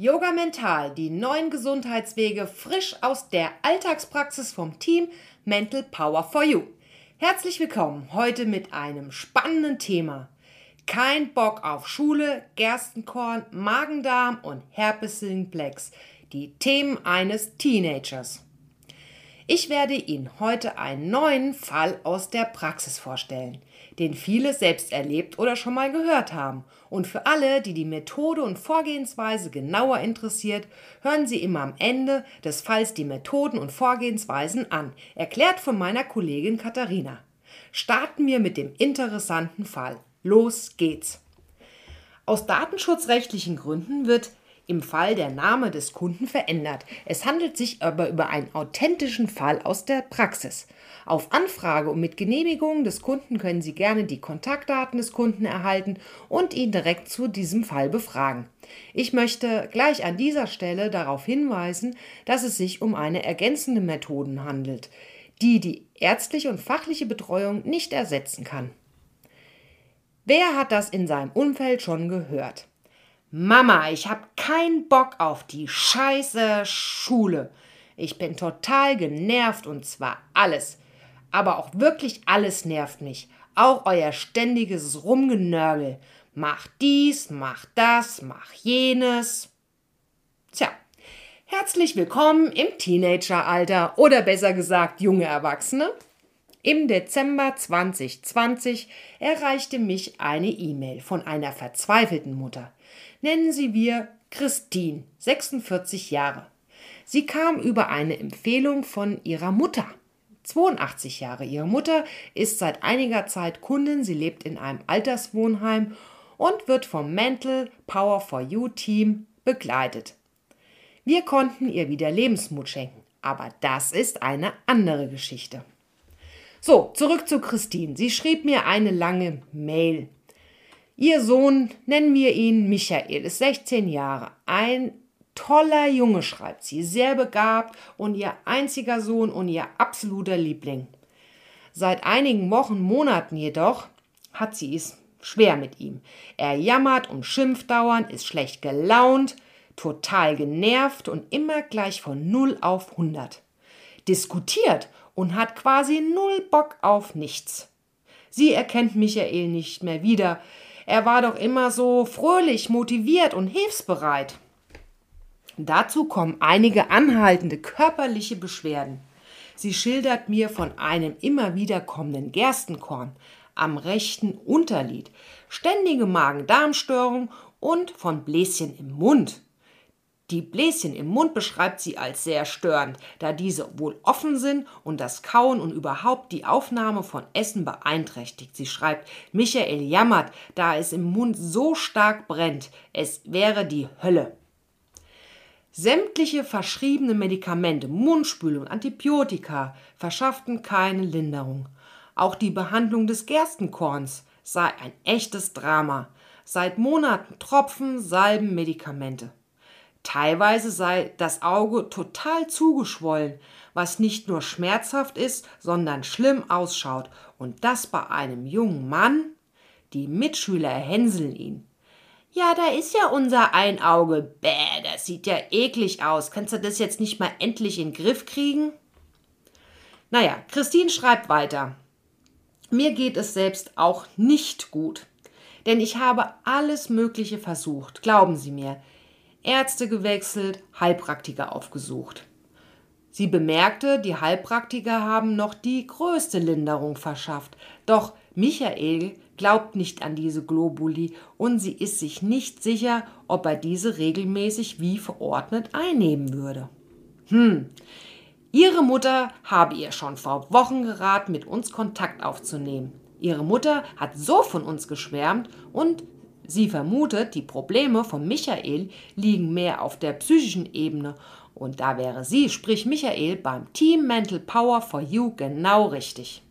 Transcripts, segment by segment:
Yoga Mental, die neuen Gesundheitswege frisch aus der Alltagspraxis vom Team Mental Power for You. Herzlich willkommen heute mit einem spannenden Thema. Kein Bock auf Schule, Gerstenkorn, Magendarm und Herpes Simplex. Die Themen eines Teenagers. Ich werde Ihnen heute einen neuen Fall aus der Praxis vorstellen, den viele selbst erlebt oder schon mal gehört haben. Und für alle, die die Methode und Vorgehensweise genauer interessiert, hören Sie immer am Ende des Falls die Methoden und Vorgehensweisen an, erklärt von meiner Kollegin Katharina. Starten wir mit dem interessanten Fall. Los geht's! Aus datenschutzrechtlichen Gründen wird im Fall der Name des Kunden verändert. Es handelt sich aber über einen authentischen Fall aus der Praxis. Auf Anfrage und mit Genehmigung des Kunden können Sie gerne die Kontaktdaten des Kunden erhalten und ihn direkt zu diesem Fall befragen. Ich möchte gleich an dieser Stelle darauf hinweisen, dass es sich um eine ergänzende Methode handelt, die die ärztliche und fachliche Betreuung nicht ersetzen kann. Wer hat das in seinem Umfeld schon gehört? Mama, ich hab keinen Bock auf die scheiße Schule. Ich bin total genervt und zwar alles. Aber auch wirklich alles nervt mich. Auch euer ständiges Rumgenörgel. Mach dies, mach das, mach jenes. Tja, herzlich willkommen im Teenageralter oder besser gesagt junge Erwachsene. Im Dezember 2020 erreichte mich eine E-Mail von einer verzweifelten Mutter nennen sie wir Christine, 46 Jahre. Sie kam über eine Empfehlung von ihrer Mutter. 82 Jahre. Ihre Mutter ist seit einiger Zeit Kundin. Sie lebt in einem Alterswohnheim und wird vom Mental Power for You Team begleitet. Wir konnten ihr wieder Lebensmut schenken, aber das ist eine andere Geschichte. So, zurück zu Christine. Sie schrieb mir eine lange Mail. Ihr Sohn, nennen wir ihn Michael, ist 16 Jahre. Ein toller Junge, schreibt sie, sehr begabt und ihr einziger Sohn und ihr absoluter Liebling. Seit einigen Wochen, Monaten jedoch hat sie es schwer mit ihm. Er jammert und schimpft dauernd, ist schlecht gelaunt, total genervt und immer gleich von 0 auf 100. Diskutiert und hat quasi null Bock auf nichts. Sie erkennt Michael nicht mehr wieder, er war doch immer so fröhlich, motiviert und hilfsbereit. Dazu kommen einige anhaltende körperliche Beschwerden. Sie schildert mir von einem immer wieder kommenden Gerstenkorn am rechten Unterlid, ständige Magen-Darm-Störung und von Bläschen im Mund. Die Bläschen im Mund beschreibt sie als sehr störend, da diese wohl offen sind und das Kauen und überhaupt die Aufnahme von Essen beeinträchtigt. Sie schreibt, Michael jammert, da es im Mund so stark brennt. Es wäre die Hölle. Sämtliche verschriebene Medikamente, Mundspülung, Antibiotika verschafften keine Linderung. Auch die Behandlung des Gerstenkorns sei ein echtes Drama. Seit Monaten Tropfen, Salben, Medikamente. Teilweise sei das Auge total zugeschwollen, was nicht nur schmerzhaft ist, sondern schlimm ausschaut. Und das bei einem jungen Mann? Die Mitschüler hänseln ihn. Ja, da ist ja unser Einauge. Bäh, das sieht ja eklig aus. Kannst du das jetzt nicht mal endlich in den Griff kriegen? Naja, Christine schreibt weiter. Mir geht es selbst auch nicht gut. Denn ich habe alles Mögliche versucht, glauben Sie mir. Ärzte gewechselt, Heilpraktiker aufgesucht. Sie bemerkte, die Heilpraktiker haben noch die größte Linderung verschafft. Doch Michael glaubt nicht an diese Globuli und sie ist sich nicht sicher, ob er diese regelmäßig wie verordnet einnehmen würde. Hm, ihre Mutter habe ihr schon vor Wochen geraten, mit uns Kontakt aufzunehmen. Ihre Mutter hat so von uns geschwärmt und Sie vermutet, die Probleme von Michael liegen mehr auf der psychischen Ebene und da wäre sie, sprich Michael, beim Team Mental Power for You genau richtig.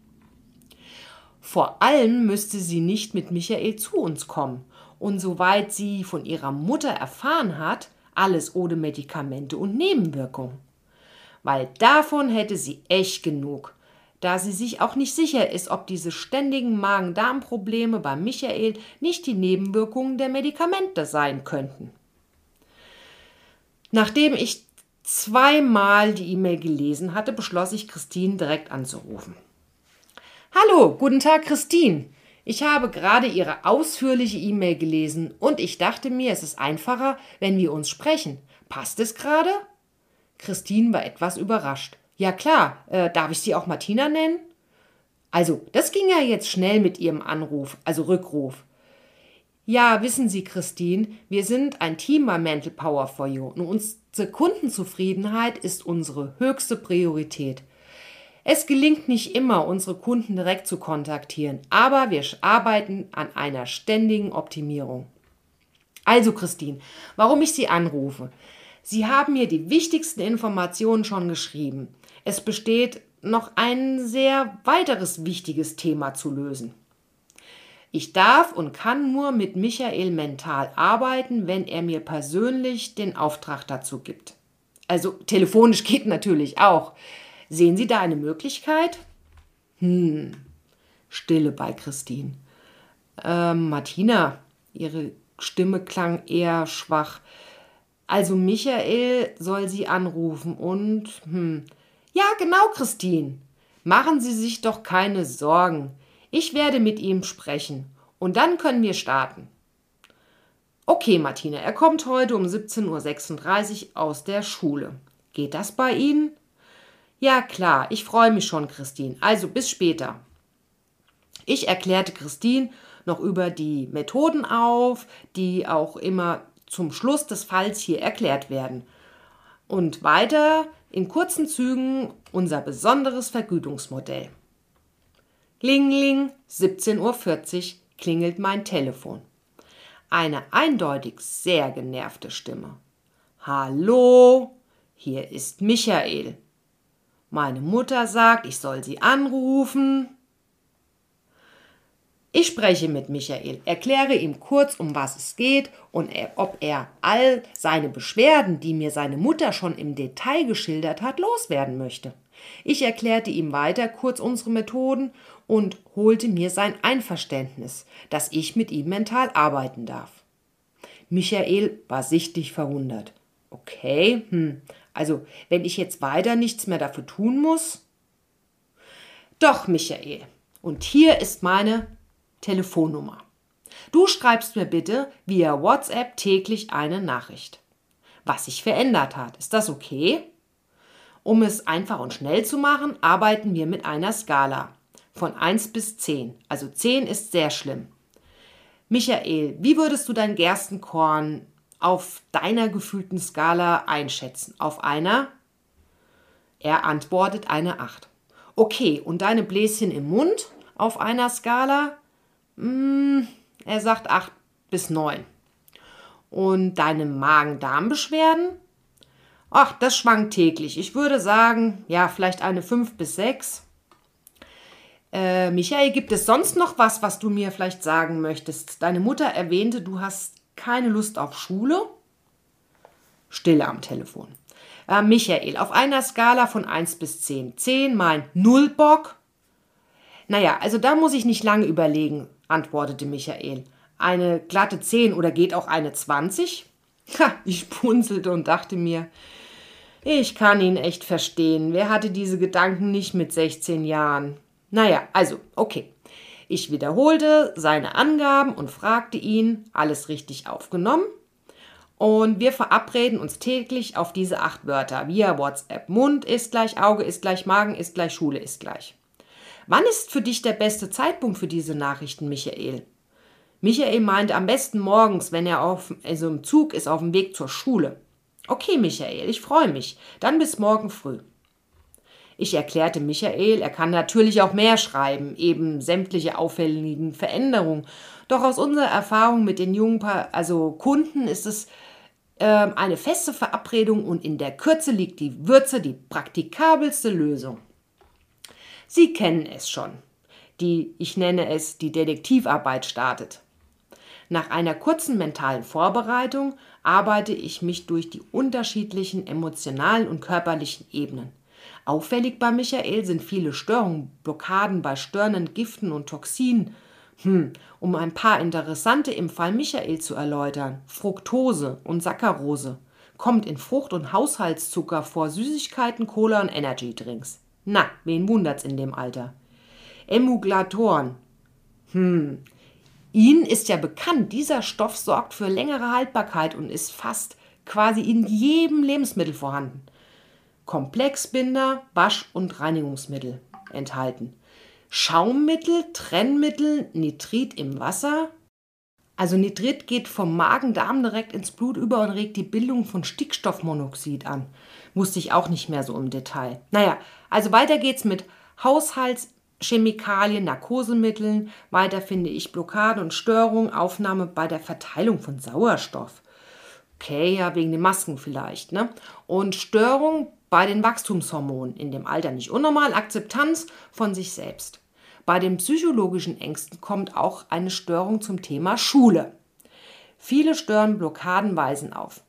Vor allem müsste sie nicht mit Michael zu uns kommen und soweit sie von ihrer Mutter erfahren hat, alles ohne Medikamente und Nebenwirkungen. Weil davon hätte sie echt genug da sie sich auch nicht sicher ist, ob diese ständigen Magen-Darm-Probleme bei Michael nicht die Nebenwirkungen der Medikamente sein könnten. Nachdem ich zweimal die E-Mail gelesen hatte, beschloss ich, Christine direkt anzurufen. Hallo, guten Tag, Christine. Ich habe gerade Ihre ausführliche E-Mail gelesen und ich dachte mir, es ist einfacher, wenn wir uns sprechen. Passt es gerade? Christine war etwas überrascht. Ja klar, äh, darf ich Sie auch Martina nennen? Also, das ging ja jetzt schnell mit Ihrem Anruf, also Rückruf. Ja, wissen Sie, Christine, wir sind ein Team bei Mental Power for You und unsere Kundenzufriedenheit ist unsere höchste Priorität. Es gelingt nicht immer, unsere Kunden direkt zu kontaktieren, aber wir arbeiten an einer ständigen Optimierung. Also, Christine, warum ich Sie anrufe? Sie haben mir die wichtigsten Informationen schon geschrieben. Es besteht noch ein sehr weiteres wichtiges Thema zu lösen. Ich darf und kann nur mit Michael mental arbeiten, wenn er mir persönlich den Auftrag dazu gibt. Also telefonisch geht natürlich auch. Sehen Sie da eine Möglichkeit? Hm, Stille bei Christine. Ähm, Martina, ihre Stimme klang eher schwach. Also Michael soll sie anrufen und hm. Ja, genau, Christine. Machen Sie sich doch keine Sorgen. Ich werde mit ihm sprechen und dann können wir starten. Okay, Martina, er kommt heute um 17.36 Uhr aus der Schule. Geht das bei Ihnen? Ja, klar, ich freue mich schon, Christine. Also bis später. Ich erklärte Christine noch über die Methoden auf, die auch immer zum Schluss des Falls hier erklärt werden. Und weiter in kurzen Zügen unser besonderes Vergütungsmodell. Klingling, 17.40 Uhr klingelt mein Telefon. Eine eindeutig sehr genervte Stimme. Hallo, hier ist Michael. Meine Mutter sagt, ich soll sie anrufen. Ich spreche mit Michael, erkläre ihm kurz, um was es geht und ob er all seine Beschwerden, die mir seine Mutter schon im Detail geschildert hat, loswerden möchte. Ich erklärte ihm weiter kurz unsere Methoden und holte mir sein Einverständnis, dass ich mit ihm mental arbeiten darf. Michael war sichtlich verwundert. Okay, hm, also wenn ich jetzt weiter nichts mehr dafür tun muss? Doch, Michael, und hier ist meine Telefonnummer. Du schreibst mir bitte via WhatsApp täglich eine Nachricht. Was sich verändert hat. Ist das okay? Um es einfach und schnell zu machen, arbeiten wir mit einer Skala von 1 bis 10. Also 10 ist sehr schlimm. Michael, wie würdest du dein Gerstenkorn auf deiner gefühlten Skala einschätzen? Auf einer? Er antwortet eine 8. Okay, und deine Bläschen im Mund auf einer Skala? Hm, er sagt 8 bis 9. Und deine Magen-Darm-Beschwerden? Ach, das schwankt täglich. Ich würde sagen, ja, vielleicht eine 5 bis 6. Äh, Michael, gibt es sonst noch was, was du mir vielleicht sagen möchtest? Deine Mutter erwähnte, du hast keine Lust auf Schule? Stille am Telefon. Äh, Michael, auf einer Skala von 1 bis 10. 10 mein Null Bock. Naja, also da muss ich nicht lange überlegen antwortete Michael. Eine glatte 10 oder geht auch eine 20? Ha, ich punzelte und dachte mir, ich kann ihn echt verstehen. Wer hatte diese Gedanken nicht mit 16 Jahren? Naja, also, okay. Ich wiederholte seine Angaben und fragte ihn, alles richtig aufgenommen? Und wir verabreden uns täglich auf diese acht Wörter via WhatsApp. Mund ist gleich Auge ist gleich Magen ist gleich Schule ist gleich. Wann ist für dich der beste Zeitpunkt für diese Nachrichten, Michael? Michael meint am besten morgens, wenn er auf, also im Zug ist, auf dem Weg zur Schule. Okay, Michael, ich freue mich. Dann bis morgen früh. Ich erklärte Michael, er kann natürlich auch mehr schreiben, eben sämtliche auffälligen Veränderungen. Doch aus unserer Erfahrung mit den jungen pa also Kunden ist es äh, eine feste Verabredung und in der Kürze liegt die Würze, die praktikabelste Lösung. Sie kennen es schon. Die, ich nenne es, die Detektivarbeit startet. Nach einer kurzen mentalen Vorbereitung arbeite ich mich durch die unterschiedlichen emotionalen und körperlichen Ebenen. Auffällig bei Michael sind viele Störungen, Blockaden bei störenden Giften und Toxinen. Hm, um ein paar interessante im Fall Michael zu erläutern: Fructose und Saccharose kommt in Frucht- und Haushaltszucker vor Süßigkeiten, Cola und Energydrinks. Na, wen wundert's in dem Alter? Emulgatoren. Hm. Ihnen ist ja bekannt, dieser Stoff sorgt für längere Haltbarkeit und ist fast quasi in jedem Lebensmittel vorhanden. Komplexbinder, Wasch- und Reinigungsmittel enthalten. Schaummittel, Trennmittel, Nitrit im Wasser. Also Nitrit geht vom Magen-Darm direkt ins Blut über und regt die Bildung von Stickstoffmonoxid an. Wusste ich auch nicht mehr so im Detail. Naja, also weiter geht's mit Haushaltschemikalien, Narkosemitteln. Weiter finde ich Blockade und Störung, Aufnahme bei der Verteilung von Sauerstoff. Okay, ja, wegen den Masken vielleicht, ne? Und Störung bei den Wachstumshormonen in dem Alter nicht unnormal, Akzeptanz von sich selbst. Bei den psychologischen Ängsten kommt auch eine Störung zum Thema Schule. Viele Störenblockaden weisen auf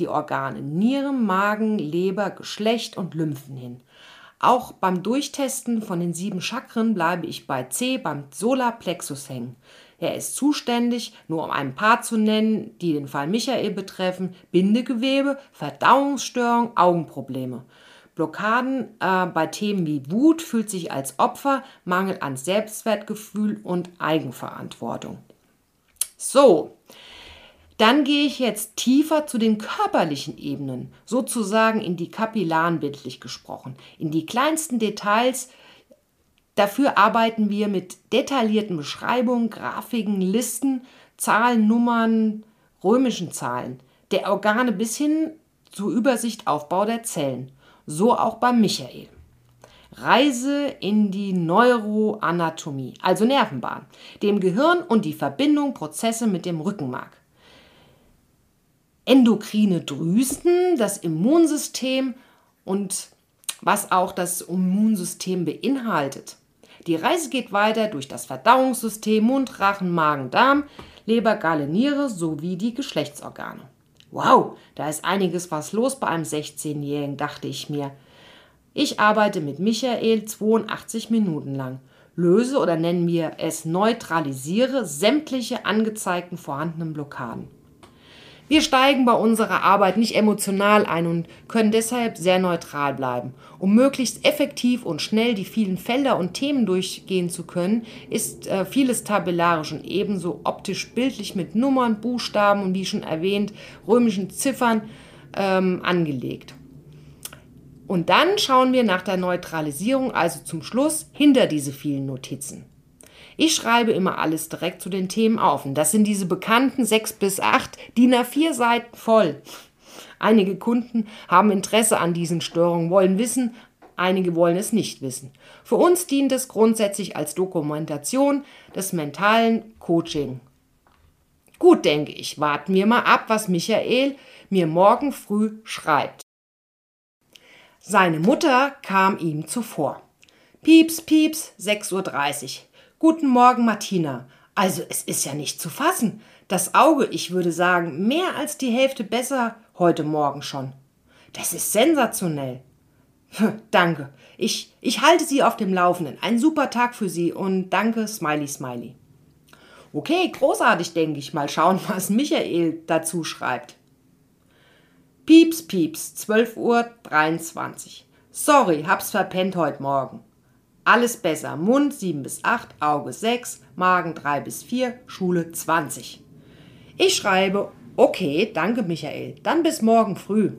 die Organe Nieren, Magen, Leber, Geschlecht und Lymphen hin. Auch beim Durchtesten von den sieben Chakren bleibe ich bei C beim Solarplexus hängen. Er ist zuständig, nur um ein paar zu nennen, die den Fall Michael betreffen, Bindegewebe, Verdauungsstörung, Augenprobleme. Blockaden äh, bei Themen wie Wut fühlt sich als Opfer, Mangel an Selbstwertgefühl und Eigenverantwortung. So, dann gehe ich jetzt tiefer zu den körperlichen Ebenen, sozusagen in die Kapillaren bildlich gesprochen, in die kleinsten Details Dafür arbeiten wir mit detaillierten Beschreibungen, Grafiken, Listen, Zahlen, Nummern, römischen Zahlen der Organe bis hin zur Übersicht Aufbau der Zellen. So auch beim Michael. Reise in die Neuroanatomie, also Nervenbahn, dem Gehirn und die Verbindung Prozesse mit dem Rückenmark. Endokrine Drüsen, das Immunsystem und was auch das Immunsystem beinhaltet. Die Reise geht weiter durch das Verdauungssystem, Mund, Rachen, Magen, Darm, Leber, Galle, Niere sowie die Geschlechtsorgane. Wow, da ist einiges was los bei einem 16-Jährigen, dachte ich mir. Ich arbeite mit Michael 82 Minuten lang, löse oder nennen wir es neutralisiere sämtliche angezeigten vorhandenen Blockaden. Wir steigen bei unserer Arbeit nicht emotional ein und können deshalb sehr neutral bleiben. Um möglichst effektiv und schnell die vielen Felder und Themen durchgehen zu können, ist äh, vieles tabellarisch und ebenso optisch bildlich mit Nummern, Buchstaben und wie schon erwähnt römischen Ziffern ähm, angelegt. Und dann schauen wir nach der Neutralisierung, also zum Schluss, hinter diese vielen Notizen. Ich schreibe immer alles direkt zu den Themen auf. Und das sind diese bekannten sechs bis acht DIN A4 Seiten voll. Einige Kunden haben Interesse an diesen Störungen, wollen wissen, einige wollen es nicht wissen. Für uns dient es grundsätzlich als Dokumentation des mentalen Coaching. Gut, denke ich, warten wir mal ab, was Michael mir morgen früh schreibt. Seine Mutter kam ihm zuvor. Pieps, pieps, 6.30 Uhr. Guten Morgen, Martina. Also, es ist ja nicht zu fassen. Das Auge, ich würde sagen, mehr als die Hälfte besser heute Morgen schon. Das ist sensationell. danke. Ich, ich halte Sie auf dem Laufenden. Ein super Tag für Sie und danke, Smiley, Smiley. Okay, großartig, denke ich. Mal schauen, was Michael dazu schreibt. Pieps, pieps, 12 Uhr 23. Sorry, hab's verpennt heute Morgen. Alles besser. Mund 7 bis 8, Auge 6, Magen 3 bis 4, Schule 20. Ich schreibe, okay, danke Michael, dann bis morgen früh.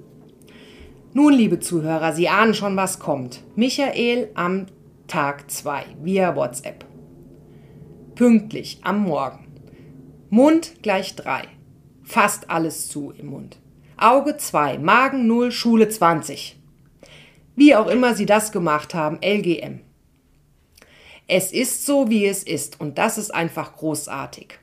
Nun, liebe Zuhörer, Sie ahnen schon, was kommt. Michael am Tag 2 via WhatsApp. Pünktlich am Morgen. Mund gleich 3. Fast alles zu im Mund. Auge 2, Magen 0, Schule 20. Wie auch immer Sie das gemacht haben, LGM. Es ist so, wie es ist und das ist einfach großartig.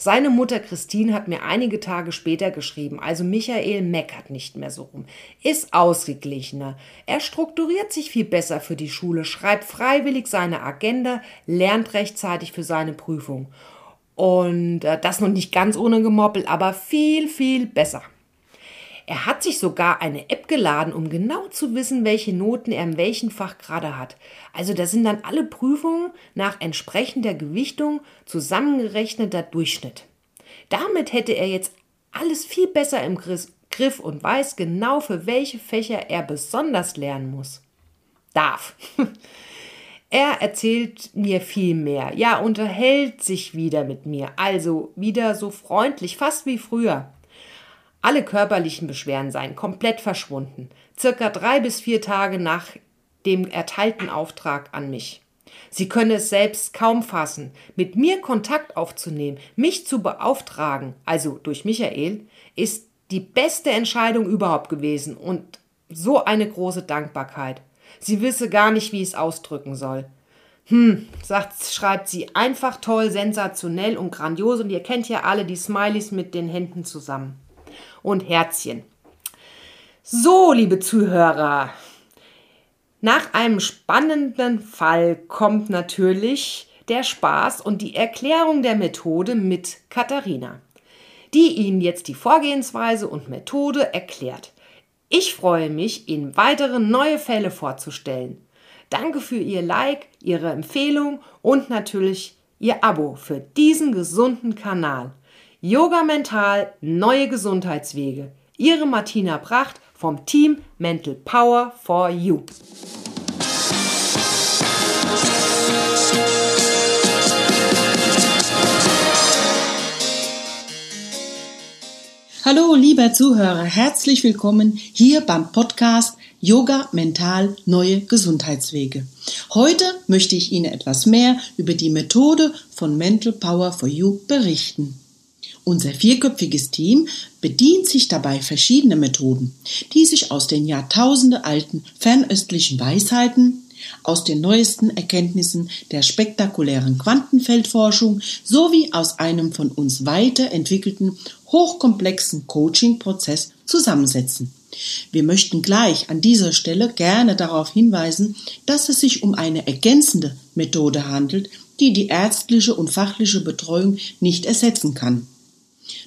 Seine Mutter Christine hat mir einige Tage später geschrieben, also Michael meckert nicht mehr so rum, ist ausgeglichener, er strukturiert sich viel besser für die Schule, schreibt freiwillig seine Agenda, lernt rechtzeitig für seine Prüfung. Und äh, das noch nicht ganz ohne Gemoppel, aber viel, viel besser. Er hat sich sogar eine App geladen, um genau zu wissen, welche Noten er in welchem Fach gerade hat. Also da sind dann alle Prüfungen nach entsprechender Gewichtung zusammengerechneter Durchschnitt. Damit hätte er jetzt alles viel besser im Griff und weiß genau, für welche Fächer er besonders lernen muss. Darf. Er erzählt mir viel mehr, ja, unterhält sich wieder mit mir, also wieder so freundlich, fast wie früher. Alle körperlichen Beschwerden seien komplett verschwunden, circa drei bis vier Tage nach dem erteilten Auftrag an mich. Sie könne es selbst kaum fassen, mit mir Kontakt aufzunehmen, mich zu beauftragen, also durch Michael, ist die beste Entscheidung überhaupt gewesen und so eine große Dankbarkeit. Sie wisse gar nicht, wie es ausdrücken soll. Hm, sagt, schreibt sie, einfach toll, sensationell und grandios. Und ihr kennt ja alle die Smileys mit den Händen zusammen. Und Herzchen. So, liebe Zuhörer, nach einem spannenden Fall kommt natürlich der Spaß und die Erklärung der Methode mit Katharina, die Ihnen jetzt die Vorgehensweise und Methode erklärt. Ich freue mich, Ihnen weitere neue Fälle vorzustellen. Danke für Ihr Like, Ihre Empfehlung und natürlich Ihr Abo für diesen gesunden Kanal. Yoga Mental, neue Gesundheitswege. Ihre Martina Pracht vom Team Mental Power for You. Hallo, lieber Zuhörer, herzlich willkommen hier beim Podcast Yoga Mental Neue Gesundheitswege. Heute möchte ich Ihnen etwas mehr über die Methode von Mental Power for You berichten. Unser vierköpfiges Team bedient sich dabei verschiedener Methoden, die sich aus den Jahrtausende alten fernöstlichen Weisheiten, aus den neuesten Erkenntnissen der spektakulären Quantenfeldforschung sowie aus einem von uns weiterentwickelten hochkomplexen Coaching-Prozess zusammensetzen. Wir möchten gleich an dieser Stelle gerne darauf hinweisen, dass es sich um eine ergänzende Methode handelt, die die ärztliche und fachliche Betreuung nicht ersetzen kann.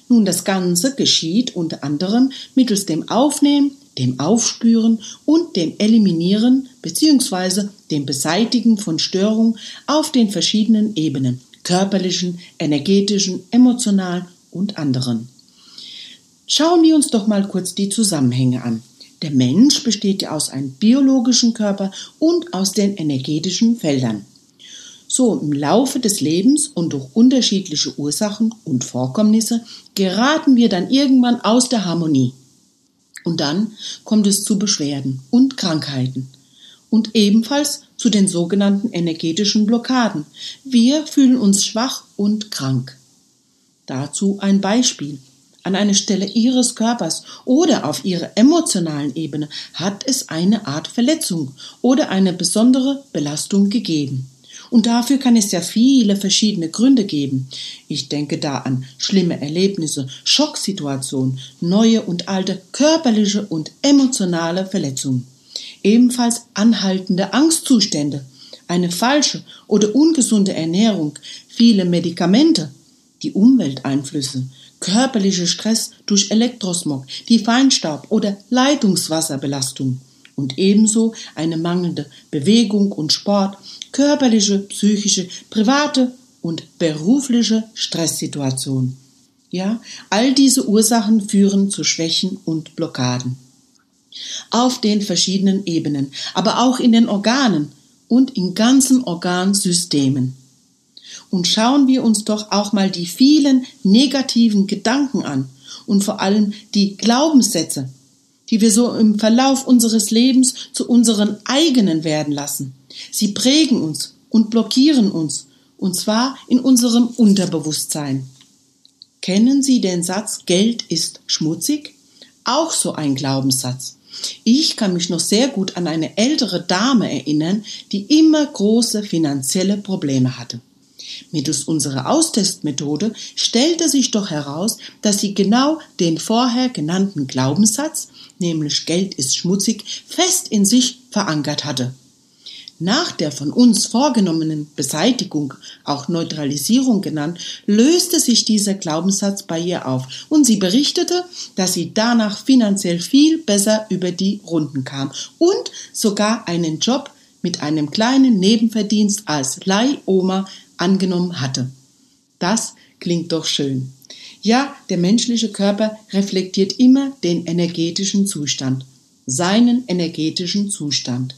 Nun, das Ganze geschieht unter anderem mittels dem Aufnehmen, dem Aufspüren und dem Eliminieren bzw. dem Beseitigen von Störungen auf den verschiedenen Ebenen körperlichen, energetischen, emotionalen und anderen. Schauen wir uns doch mal kurz die Zusammenhänge an. Der Mensch besteht ja aus einem biologischen Körper und aus den energetischen Feldern. So im Laufe des Lebens und durch unterschiedliche Ursachen und Vorkommnisse geraten wir dann irgendwann aus der Harmonie. Und dann kommt es zu Beschwerden und Krankheiten und ebenfalls zu den sogenannten energetischen Blockaden. Wir fühlen uns schwach und krank. Dazu ein Beispiel. An einer Stelle Ihres Körpers oder auf Ihrer emotionalen Ebene hat es eine Art Verletzung oder eine besondere Belastung gegeben. Und dafür kann es ja viele verschiedene Gründe geben. Ich denke da an schlimme Erlebnisse, Schocksituationen, neue und alte körperliche und emotionale Verletzungen. Ebenfalls anhaltende Angstzustände, eine falsche oder ungesunde Ernährung, viele Medikamente, die Umwelteinflüsse, körperlicher Stress durch Elektrosmog, die Feinstaub oder Leitungswasserbelastung und ebenso eine mangelnde Bewegung und Sport, körperliche, psychische, private und berufliche Stresssituation. Ja, all diese Ursachen führen zu Schwächen und Blockaden. Auf den verschiedenen Ebenen, aber auch in den Organen und in ganzen Organsystemen. Und schauen wir uns doch auch mal die vielen negativen Gedanken an und vor allem die Glaubenssätze, die wir so im Verlauf unseres Lebens zu unseren eigenen werden lassen. Sie prägen uns und blockieren uns, und zwar in unserem Unterbewusstsein. Kennen Sie den Satz Geld ist schmutzig? Auch so ein Glaubenssatz. Ich kann mich noch sehr gut an eine ältere Dame erinnern, die immer große finanzielle Probleme hatte. Mittels unserer Austestmethode stellte sich doch heraus, dass sie genau den vorher genannten Glaubenssatz, nämlich Geld ist schmutzig, fest in sich verankert hatte. Nach der von uns vorgenommenen Beseitigung, auch Neutralisierung genannt, löste sich dieser Glaubenssatz bei ihr auf und sie berichtete, dass sie danach finanziell viel besser über die Runden kam und sogar einen Job mit einem kleinen Nebenverdienst als Leihoma angenommen hatte. Das klingt doch schön. Ja, der menschliche Körper reflektiert immer den energetischen Zustand, seinen energetischen Zustand.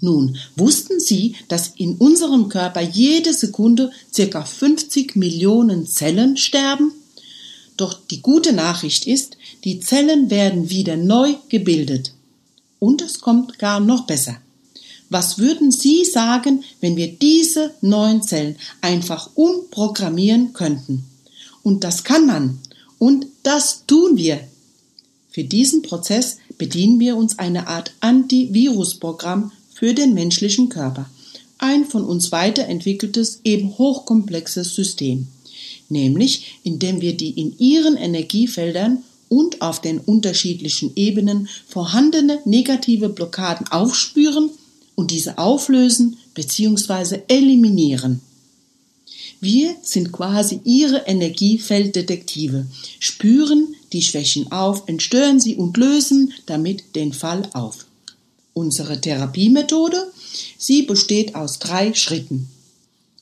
Nun, wussten Sie, dass in unserem Körper jede Sekunde circa 50 Millionen Zellen sterben? Doch die gute Nachricht ist, die Zellen werden wieder neu gebildet. Und es kommt gar noch besser. Was würden Sie sagen, wenn wir diese neuen Zellen einfach umprogrammieren könnten? Und das kann man. Und das tun wir. Für diesen Prozess bedienen wir uns einer Art Antivirusprogramm für den menschlichen Körper. Ein von uns weiterentwickeltes, eben hochkomplexes System. Nämlich, indem wir die in ihren Energiefeldern und auf den unterschiedlichen Ebenen vorhandene negative Blockaden aufspüren und diese auflösen bzw. eliminieren. Wir sind quasi ihre Energiefelddetektive, spüren die Schwächen auf, entstören sie und lösen damit den Fall auf. Unsere Therapiemethode, sie besteht aus drei Schritten.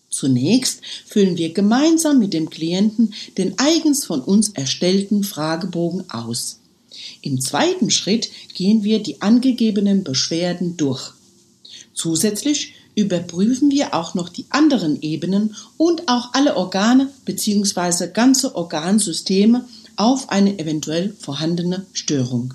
Zunächst füllen wir gemeinsam mit dem Klienten den eigens von uns erstellten Fragebogen aus. Im zweiten Schritt gehen wir die angegebenen Beschwerden durch. Zusätzlich überprüfen wir auch noch die anderen Ebenen und auch alle Organe bzw. ganze Organsysteme auf eine eventuell vorhandene Störung.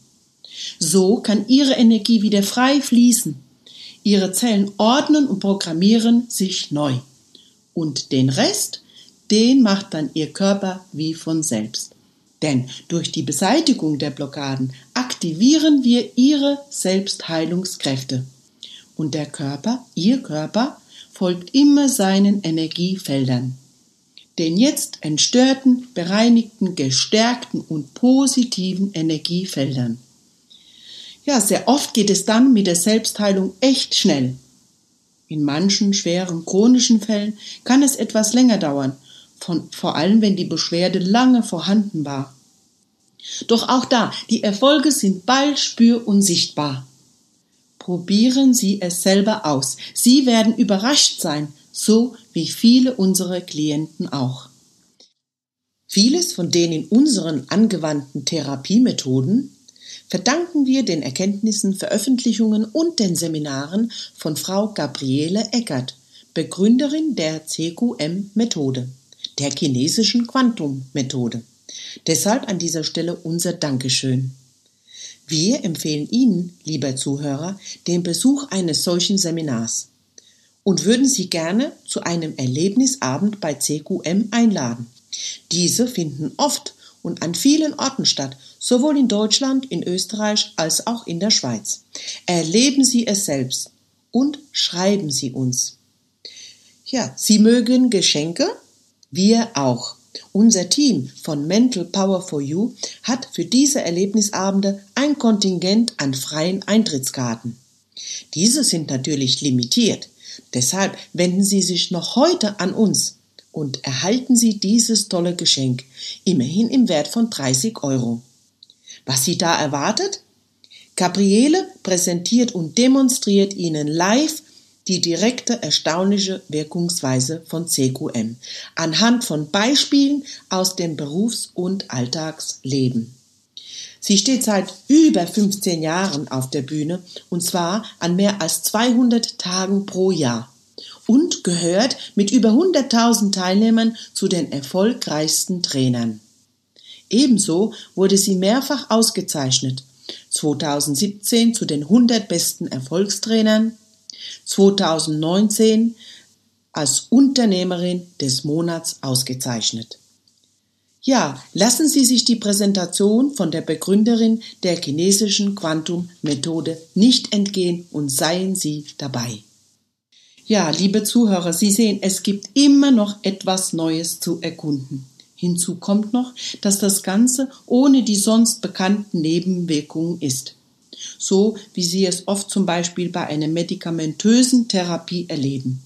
So kann Ihre Energie wieder frei fließen. Ihre Zellen ordnen und programmieren sich neu. Und den Rest, den macht dann Ihr Körper wie von selbst. Denn durch die Beseitigung der Blockaden aktivieren wir Ihre Selbstheilungskräfte. Und der Körper, Ihr Körper, folgt immer seinen Energiefeldern. Den jetzt entstörten, bereinigten, gestärkten und positiven Energiefeldern. Ja, sehr oft geht es dann mit der Selbstheilung echt schnell. In manchen schweren chronischen Fällen kann es etwas länger dauern, von, vor allem wenn die Beschwerde lange vorhanden war. Doch auch da, die Erfolge sind bald spür- und sichtbar. Probieren Sie es selber aus. Sie werden überrascht sein, so wie viele unserer Klienten auch. Vieles von den in unseren angewandten Therapiemethoden verdanken wir den Erkenntnissen, Veröffentlichungen und den Seminaren von Frau Gabriele Eckert, Begründerin der CQM-Methode, der chinesischen Quantum-Methode. Deshalb an dieser Stelle unser Dankeschön. Wir empfehlen Ihnen, lieber Zuhörer, den Besuch eines solchen Seminars und würden Sie gerne zu einem Erlebnisabend bei CQM einladen. Diese finden oft und an vielen Orten statt, sowohl in Deutschland, in Österreich als auch in der Schweiz. Erleben Sie es selbst und schreiben Sie uns. Ja, Sie mögen Geschenke? Wir auch. Unser Team von Mental Power for You hat für diese Erlebnisabende ein Kontingent an freien Eintrittskarten. Diese sind natürlich limitiert. Deshalb wenden Sie sich noch heute an uns und erhalten Sie dieses tolle Geschenk, immerhin im Wert von 30 Euro. Was Sie da erwartet? Gabriele präsentiert und demonstriert Ihnen live die direkte erstaunliche Wirkungsweise von CQM anhand von Beispielen aus dem Berufs- und Alltagsleben. Sie steht seit über 15 Jahren auf der Bühne und zwar an mehr als 200 Tagen pro Jahr und gehört mit über 100.000 Teilnehmern zu den erfolgreichsten Trainern. Ebenso wurde sie mehrfach ausgezeichnet. 2017 zu den 100 besten Erfolgstrainern, 2019 als Unternehmerin des Monats ausgezeichnet. Ja, lassen Sie sich die Präsentation von der Begründerin der chinesischen Quantum-Methode nicht entgehen und seien Sie dabei. Ja, liebe Zuhörer, Sie sehen, es gibt immer noch etwas Neues zu erkunden. Hinzu kommt noch, dass das Ganze ohne die sonst bekannten Nebenwirkungen ist. So wie Sie es oft zum Beispiel bei einer medikamentösen Therapie erleben.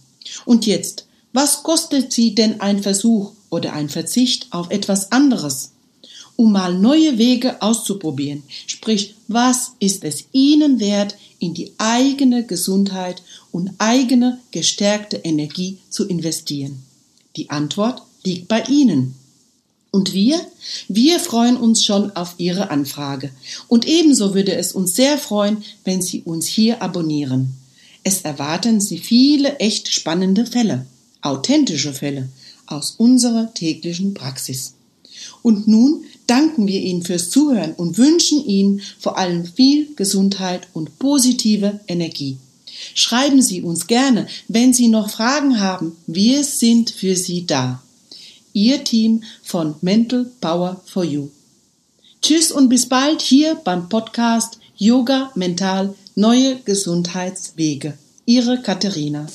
Und jetzt, was kostet Sie denn ein Versuch oder ein Verzicht auf etwas anderes? Um mal neue Wege auszuprobieren, sprich, was ist es Ihnen wert, in die eigene Gesundheit und eigene gestärkte Energie zu investieren? Die Antwort liegt bei Ihnen. Und wir? Wir freuen uns schon auf Ihre Anfrage. Und ebenso würde es uns sehr freuen, wenn Sie uns hier abonnieren. Es erwarten Sie viele echt spannende Fälle, authentische Fälle aus unserer täglichen Praxis. Und nun danken wir Ihnen fürs Zuhören und wünschen Ihnen vor allem viel Gesundheit und positive Energie. Schreiben Sie uns gerne, wenn Sie noch Fragen haben. Wir sind für Sie da. Ihr Team von Mental Power for You. Tschüss und bis bald hier beim Podcast Yoga Mental Neue Gesundheitswege. Ihre Katharina.